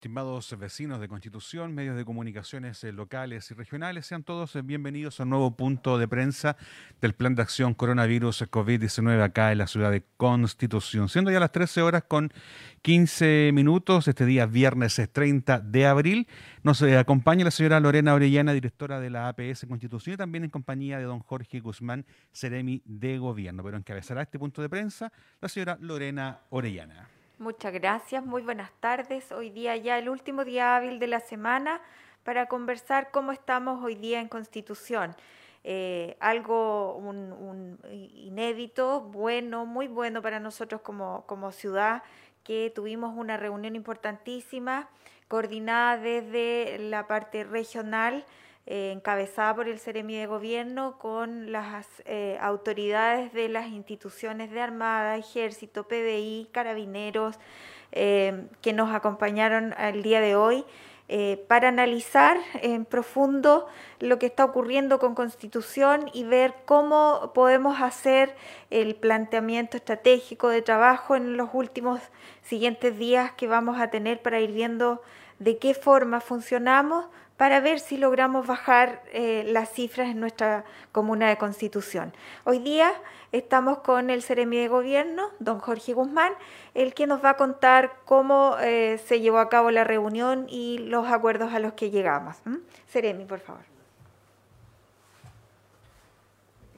Estimados vecinos de Constitución, medios de comunicaciones eh, locales y regionales, sean todos eh, bienvenidos a un nuevo punto de prensa del Plan de Acción Coronavirus COVID-19 acá en la ciudad de Constitución. Siendo ya las 13 horas con 15 minutos, este día viernes 30 de abril, nos eh, acompaña la señora Lorena Orellana, directora de la APS Constitución, y también en compañía de don Jorge Guzmán, Ceremi de Gobierno. Pero encabezará este punto de prensa la señora Lorena Orellana. Muchas gracias, muy buenas tardes. Hoy día ya el último día hábil de la semana para conversar cómo estamos hoy día en Constitución. Eh, algo un, inédito, bueno, muy bueno para nosotros como, como ciudad, que tuvimos una reunión importantísima, coordinada desde la parte regional eh, encabezada por el Ceremi de Gobierno con las eh, autoridades de las instituciones de Armada, Ejército, PDI, Carabineros, eh, que nos acompañaron el día de hoy. para analizar en profundo lo que está ocurriendo con Constitución y ver cómo podemos hacer el planteamiento estratégico de trabajo en los últimos siguientes días que vamos a tener para ir viendo de qué forma funcionamos para ver si logramos bajar eh, las cifras en nuestra comuna de Constitución. Hoy día estamos con el Ceremi de Gobierno, don Jorge Guzmán, el que nos va a contar cómo eh, se llevó a cabo la reunión y los acuerdos a los que llegamos. Ceremi, por favor.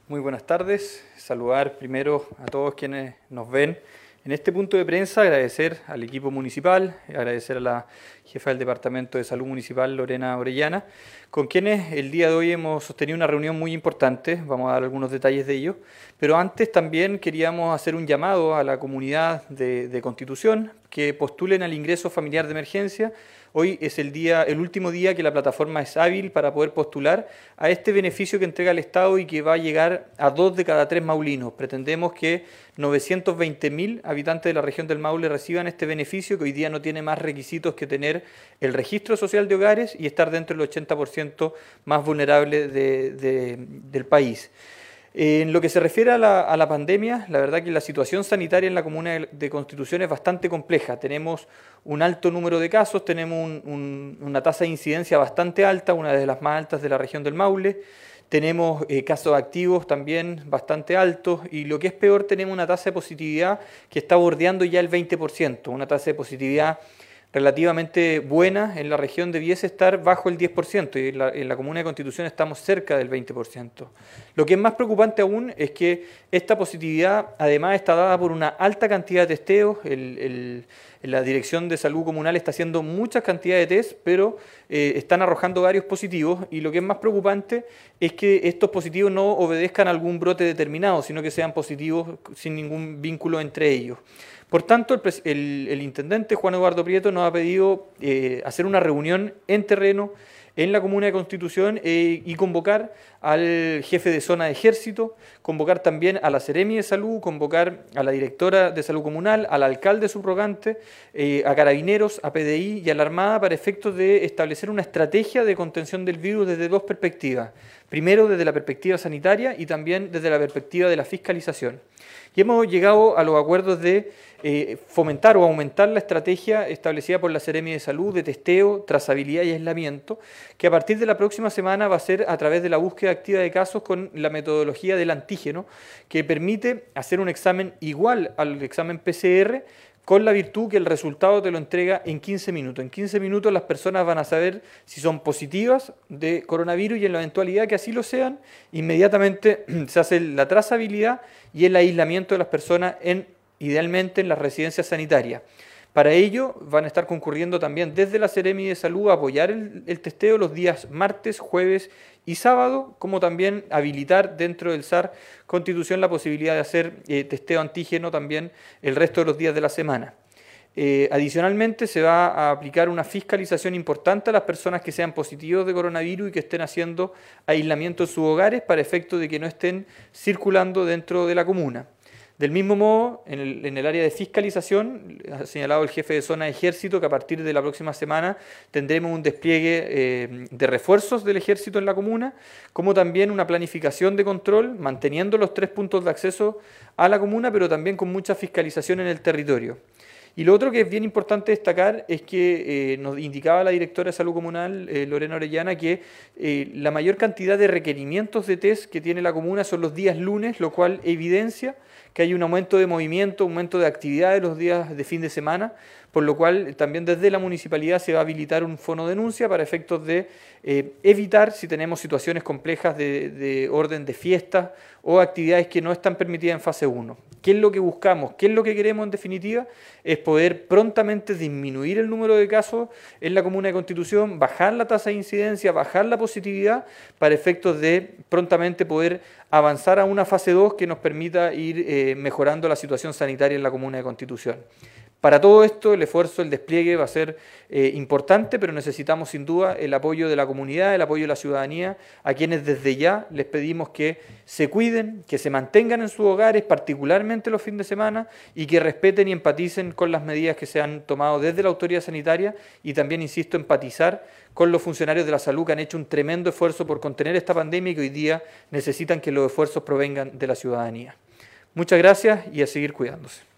Muy buenas tardes. Saludar primero a todos quienes nos ven en este punto de prensa, agradecer al equipo municipal, agradecer a la jefa del Departamento de Salud Municipal, Lorena Orellana, con quienes el día de hoy hemos sostenido una reunión muy importante, vamos a dar algunos detalles de ello, pero antes también queríamos hacer un llamado a la comunidad de, Constitución que postulen al ingreso familiar de emergencia Hoy es el, día, el último día que la plataforma es hábil para poder postular a este beneficio que entrega el Estado y que va a llegar a dos de cada tres maulinos. Pretendemos que 920.000 habitantes de la región del Maule reciban este beneficio que hoy día no tiene más requisitos que tener el registro social de hogares y estar dentro del 80% más vulnerable del país. En lo que se refiere a la, pandemia, la verdad que la situación sanitaria en la comuna de, Constitución es bastante compleja. Tenemos un alto número de casos, tenemos una tasa de incidencia bastante alta, una de las más altas de la región del Maule. Tenemos eh, casos activos también bastante altos y lo que es peor, tenemos una tasa de positividad que está bordeando ya el 20%, una tasa de positividad relativamente buena, en la región debiese estar bajo el 10% y en la, en la, comuna de Constitución estamos cerca del 20%. Lo que es más preocupante aún es que esta positividad además está dada por una alta cantidad de testeos, la Dirección de Salud Comunal está haciendo muchas cantidades de test, pero eh, están arrojando varios positivos y lo que es más preocupante es que estos positivos no obedezcan a algún brote determinado, sino que sean positivos sin ningún vínculo entre ellos. Por tanto, el, intendente Juan Eduardo Prieto nos ha pedido eh, hacer una reunión en terreno en la comuna de Constitución eh, y convocar al jefe de zona de ejército, convocar también a la Seremi de Salud, convocar a la directora de Salud Comunal, al alcalde subrogante, eh, a carabineros, a PDI y a la Armada para efectos de establecer una estrategia de contención del virus desde dos perspectivas. Primero, desde la perspectiva sanitaria y también desde la perspectiva de la fiscalización. Y hemos llegado a los acuerdos de eh, fomentar o aumentar la estrategia establecida por la Seremi de Salud de testeo, trazabilidad y aislamiento, que a partir de la próxima semana va a ser a través de la búsqueda activa de casos con la metodología del antígeno, que permite hacer un examen igual al examen PCR con la virtud que el resultado te lo entrega en 15 minutos. En 15 minutos las personas van a saber si son positivas de coronavirus y en la eventualidad que así lo sean, inmediatamente se hace la trazabilidad y el aislamiento de las personas en idealmente en las residencias sanitarias. Para ello van a estar concurriendo también desde la Seremi de Salud a apoyar el, testeo los días martes, jueves y sábado, como también habilitar dentro del SAR Constitución la posibilidad de hacer eh, testeo antígeno también el resto de los días de la semana. Eh, adicionalmente, se va a aplicar una fiscalización importante a las personas que sean positivos de coronavirus y que estén haciendo aislamiento en sus hogares para efecto de que no estén circulando dentro de la comuna. Del mismo modo, en el, área de fiscalización, ha señalado el jefe de zona de ejército que a partir de la próxima semana tendremos un despliegue eh, de refuerzos del ejército en la comuna, como también una planificación de control, manteniendo los tres puntos de acceso a la comuna, pero también con mucha fiscalización en el territorio. Y lo otro que es bien importante destacar es que eh, nos indicaba la directora de salud comunal, eh, Lorena Orellana, que eh, la mayor cantidad de requerimientos de test que tiene la comuna son los días lunes, lo cual evidencia que hay un aumento de movimiento, aumento de actividad de los días de fin de semana, por lo cual también desde la municipalidad se va a habilitar un fono denuncia para efectos de eh, evitar si tenemos situaciones complejas de, orden de fiestas o actividades que no están permitidas en fase 1. ¿Qué es lo que buscamos? ¿Qué es lo que queremos en definitiva? Es poder prontamente disminuir el número de casos en la comuna de Constitución, bajar la tasa de incidencia, bajar la positividad para efectos de prontamente poder avanzar a una fase 2 que nos permita ir eh, mejorando la situación sanitaria en la comuna de Constitución. Para todo esto, el esfuerzo, el despliegue va a ser eh, importante, pero necesitamos sin duda el apoyo de la comunidad, el apoyo de la ciudadanía, a quienes desde ya les pedimos que se cuiden, que se mantengan en sus hogares, particularmente los fines de semana, y que respeten y empaticen con las medidas que se han tomado desde la autoridad sanitaria y también, insisto, empatizar con los funcionarios de la salud que han hecho un tremendo esfuerzo por contener esta pandemia y que hoy día necesitan que los esfuerzos provengan de la ciudadanía. Muchas gracias y a seguir cuidándose.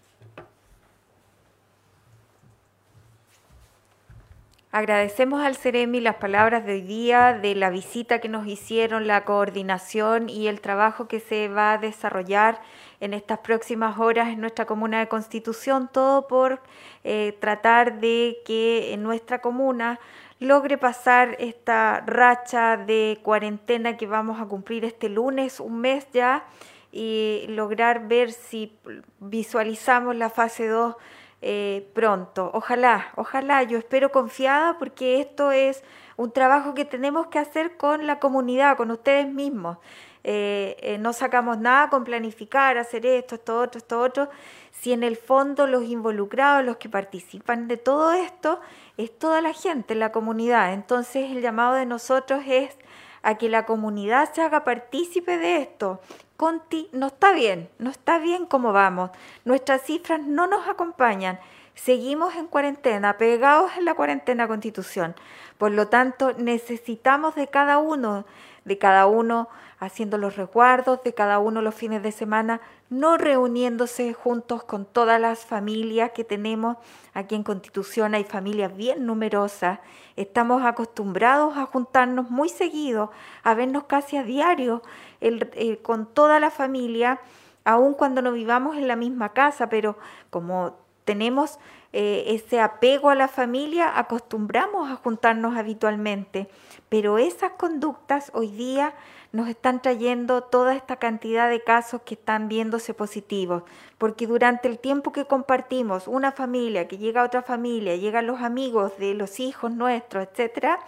Agradecemos al Ceremi las palabras de hoy día, de la visita que nos hicieron, la coordinación y el trabajo que se va a desarrollar en estas próximas horas en nuestra comuna de Constitución, todo por eh, tratar de que en nuestra comuna logre pasar esta racha de cuarentena que vamos a cumplir este lunes, un mes ya, y lograr ver si visualizamos la fase 2 eh, pronto. Ojalá, ojalá, yo espero confiada porque esto es un trabajo que tenemos que hacer con la comunidad, con ustedes mismos. Eh, eh, no sacamos nada con planificar, hacer esto, esto, otro, esto, otro, si en el fondo los involucrados, los que participan de todo esto, es toda la gente, la comunidad. Entonces el llamado de nosotros es a que la comunidad se haga partícipe de esto, Conti, no está bien, no está bien como vamos. Nuestras cifras no nos acompañan. Seguimos en cuarentena, pegados en la cuarentena constitución. Por lo tanto, necesitamos de cada uno, de cada uno haciendo los resguardos, de cada uno los fines de semana, no reuniéndose juntos con todas las familias que tenemos. Aquí en Constitución hay familias bien numerosas. Estamos acostumbrados a juntarnos muy seguido, a vernos casi a diario el, con toda la familia, aun cuando no vivamos en la misma casa, pero como tenemos eh, ese apego a la familia, acostumbramos a juntarnos habitualmente. Pero esas conductas hoy día nos están trayendo toda esta cantidad de casos que están viéndose positivos, porque durante el tiempo que compartimos una familia, que llega a otra familia, llegan los amigos de los hijos nuestros, etcétera,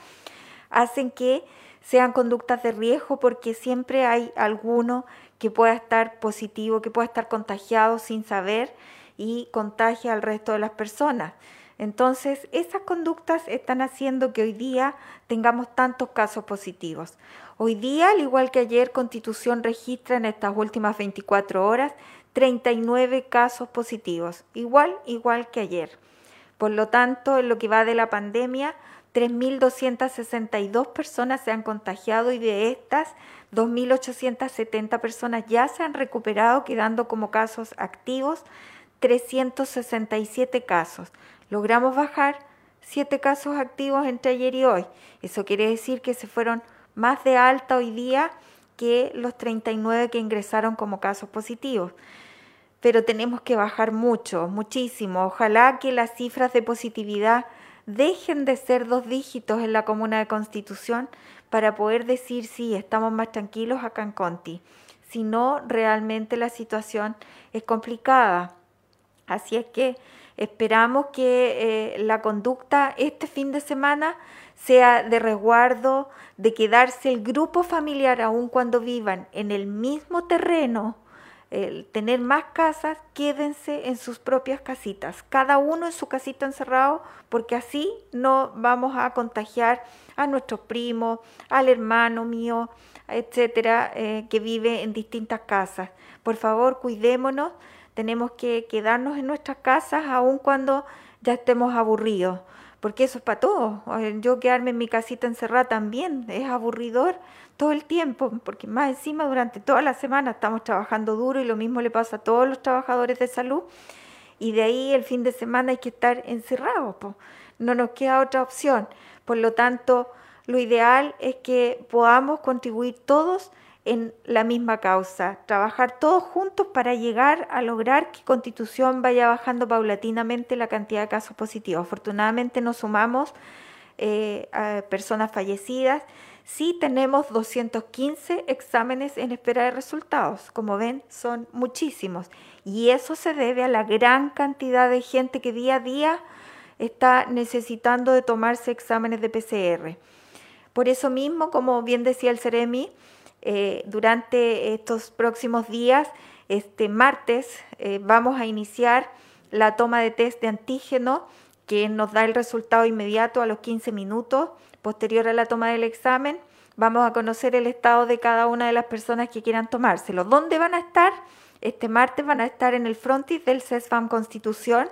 hacen que sean conductas de riesgo porque siempre hay alguno que pueda estar positivo, que pueda estar contagiado sin saber y contagia al resto de las personas. Entonces, esas conductas están haciendo que hoy día tengamos tantos casos positivos. Hoy día, al igual que ayer, Constitución registra en estas últimas 24 horas 39 casos positivos, igual, igual que ayer. Por lo tanto, en lo que va de la pandemia, 3.262 personas se han contagiado y de estas 2.870 personas ya se han recuperado, quedando como casos activos 367 casos. Logramos bajar 7 casos activos entre ayer y hoy. Eso quiere decir que se fueron más de alta hoy día que los 39 que ingresaron como casos positivos. Pero tenemos que bajar mucho, muchísimo. Ojalá que las cifras de positividad dejen de ser dos dígitos en la comuna de Constitución para poder decir sí, estamos más tranquilos acá en Conti. Si no, realmente la situación es complicada. Así es que esperamos que eh, la conducta este fin de semana sea de resguardo, de quedarse el grupo familiar aun cuando vivan en el mismo terreno, el tener más casas, quédense en sus propias casitas, cada uno en su casita encerrado, porque así no vamos a contagiar a nuestros primos, al hermano mío, etcétera, eh, que vive en distintas casas. Por favor, cuidémonos, tenemos que quedarnos en nuestras casas aun cuando ya estemos aburridos, porque eso es para todos. Yo quedarme en mi casita encerrada también es aburridor todo el tiempo, porque más encima durante toda la semana estamos trabajando duro y lo mismo le pasa a todos los trabajadores de salud. y de ahí el fin de semana hay que estar encerrados, no nos queda otra opción. Por lo tanto, lo ideal es que podamos contribuir todos en la misma causa, trabajar todos juntos para llegar a lograr que Constitución vaya bajando paulatinamente la cantidad de casos positivos. Afortunadamente nos sumamos eh, a personas fallecidas. Sí tenemos 215 exámenes en espera de resultados. Como ven, son muchísimos. Y eso se debe a la gran cantidad de gente que día a día está necesitando de tomarse exámenes de PCR. Por eso mismo, como bien decía el CEREMI, eh, durante estos próximos días, este martes, eh, vamos a iniciar la toma de test de antígeno que nos da el resultado inmediato a los 15 minutos posterior a la toma del examen. Vamos a conocer el estado de cada una de las personas que quieran tomárselo. ¿Dónde van a estar? Este martes van a estar en el frontis del CESFAM Constitución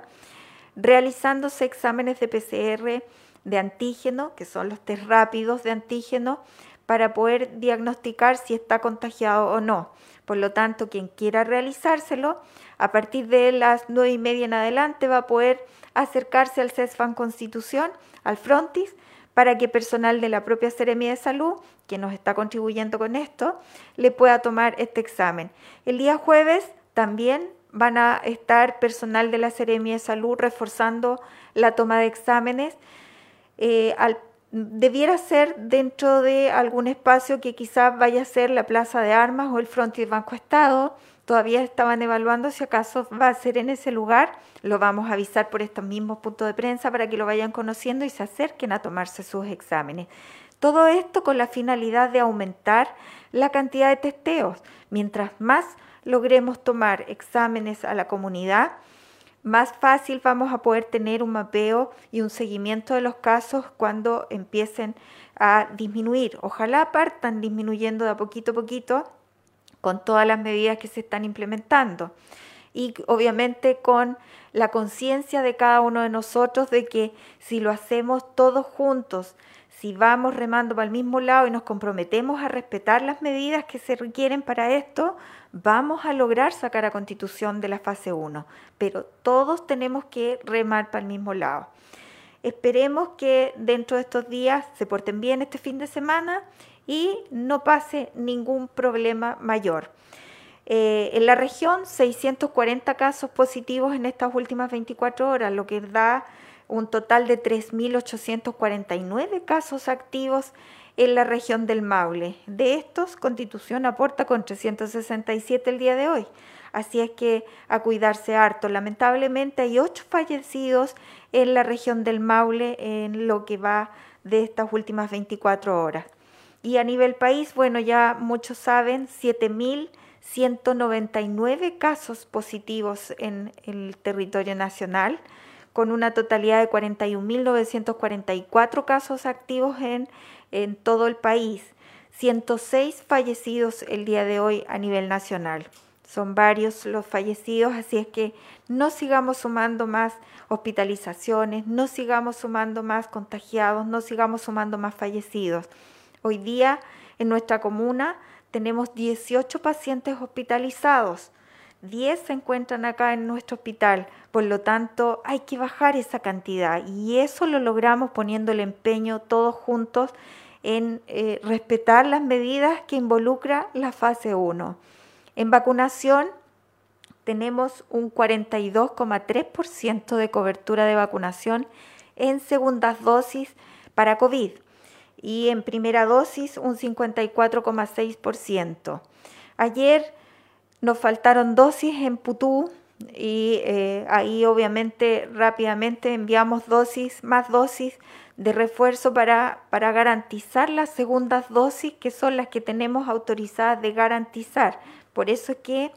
realizándose exámenes de PCR de antígeno, que son los test rápidos de antígeno, para poder diagnosticar si está contagiado o no. Por lo tanto, quien quiera realizárselo, a partir de las nueve y media en adelante va a poder acercarse al CESFAN Constitución, al Frontis, para que personal de la propia Seremia de Salud, que nos está contribuyendo con esto, le pueda tomar este examen. El día jueves también van a estar personal de la Seremia de Salud reforzando la toma de exámenes. Eh, al debiera ser dentro de algún espacio que quizás vaya a ser la Plaza de Armas o el Frontis Banco Estado. Todavía estaban evaluando si acaso va a ser en ese lugar. Lo vamos a avisar por estos mismos puntos de prensa para que lo vayan conociendo y se acerquen a tomarse sus exámenes. Todo esto con la finalidad de aumentar la cantidad de testeos. Mientras más logremos tomar exámenes a la comunidad, más fácil vamos a poder tener un mapeo y un seguimiento de los casos cuando empiecen a disminuir. Ojalá partan disminuyendo de a poquito a poquito con todas las medidas que se están implementando. Y obviamente con la conciencia de cada uno de nosotros de que si lo hacemos todos juntos, si vamos remando para el mismo lado y nos comprometemos a respetar las medidas que se requieren para esto, vamos a lograr sacar a Constitución de la fase 1, pero todos tenemos que remar para el mismo lado. Esperemos que dentro de estos días se porten bien este fin de semana y no pase ningún problema mayor. Eh, en la región, 640 casos positivos en estas últimas 24 horas, lo que da un total de 3.849 casos activos en la región del Maule. De estos, Constitución aporta con 367 el día de hoy. Así es que a cuidarse harto. Lamentablemente hay ocho fallecidos en la región del Maule en lo que va de estas últimas 24 horas. Y a nivel país, bueno, ya muchos saben, 7.199 casos positivos en el territorio nacional, con una totalidad de 41.944 casos activos en en todo el país. 106 fallecidos el día de hoy a nivel nacional. Son varios los fallecidos, así es que no sigamos sumando más hospitalizaciones, no sigamos sumando más contagiados, no sigamos sumando más fallecidos. Hoy día en nuestra comuna tenemos 18 pacientes hospitalizados. 10 se encuentran acá en nuestro hospital, por lo tanto hay que bajar esa cantidad y eso lo logramos poniendo el empeño todos juntos en eh, respetar las medidas que involucra la fase 1. En vacunación tenemos un 42,3% de cobertura de vacunación en segundas dosis para COVID y en primera dosis un 54,6%. Ayer nos faltaron dosis en Putú y eh, ahí obviamente rápidamente enviamos dosis, más dosis de refuerzo para, para garantizar las segundas dosis que son las que tenemos autorizadas de garantizar. Por eso es que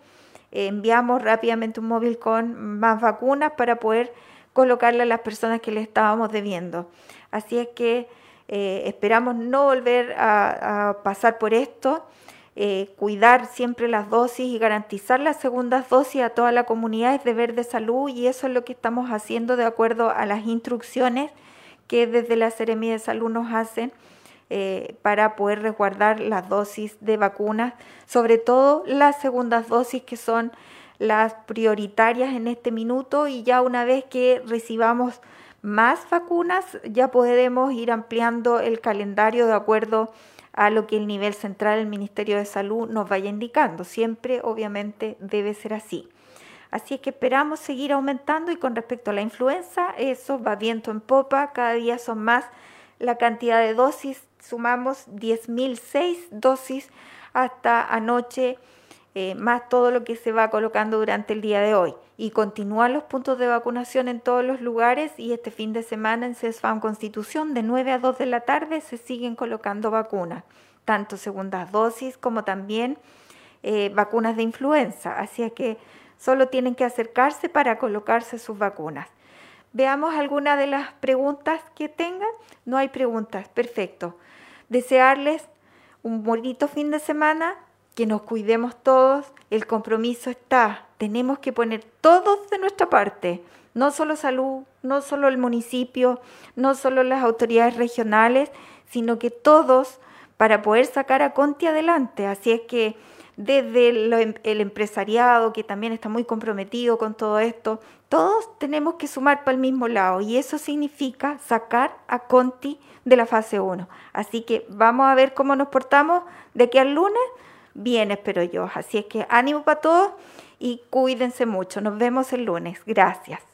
eh, enviamos rápidamente un móvil con más vacunas para poder colocarle a las personas que le estábamos debiendo. Así es que eh, esperamos no volver a, pasar por esto, eh, cuidar siempre las dosis y garantizar las segundas dosis a toda la comunidad es deber de salud y eso es lo que estamos haciendo de acuerdo a las instrucciones que desde la Seremia de Salud nos hacen eh, para poder resguardar las dosis de vacunas, sobre todo las segundas dosis que son las prioritarias en este minuto y ya una vez que recibamos más vacunas, ya podremos ir ampliando el calendario de acuerdo a lo que el nivel central del Ministerio de Salud nos vaya indicando. Siempre, obviamente, debe ser así. Así es que esperamos seguir aumentando y con respecto a la influenza, eso va viento en popa, cada día son más la cantidad de dosis, sumamos 10.006 dosis hasta anoche, eh, más todo lo que se va colocando durante el día de hoy. Y continúan los puntos de vacunación en todos los lugares y este fin de semana en CESFAM Constitución de 9 a 2 de la tarde se siguen colocando vacunas, tanto segundas dosis como también eh, vacunas de influenza. Así es que Solo tienen que acercarse para colocarse sus vacunas. Veamos algunas de las preguntas que tengan. No hay preguntas. Perfecto. Desearles un bonito fin de semana, que nos cuidemos todos. El compromiso está. Tenemos que poner todos de nuestra parte. No solo salud, no solo el municipio, no solo las autoridades regionales, sino que todos para poder sacar a Conti adelante. Así es que desde em, el, empresariado que también está muy comprometido con todo esto, todos tenemos que sumar para el mismo lado y eso significa sacar a Conti de la fase 1. Así que vamos a ver cómo nos portamos de aquí al lunes. Bien, espero yo. Así es que ánimo para todos y cuídense mucho. Nos vemos el lunes. Gracias.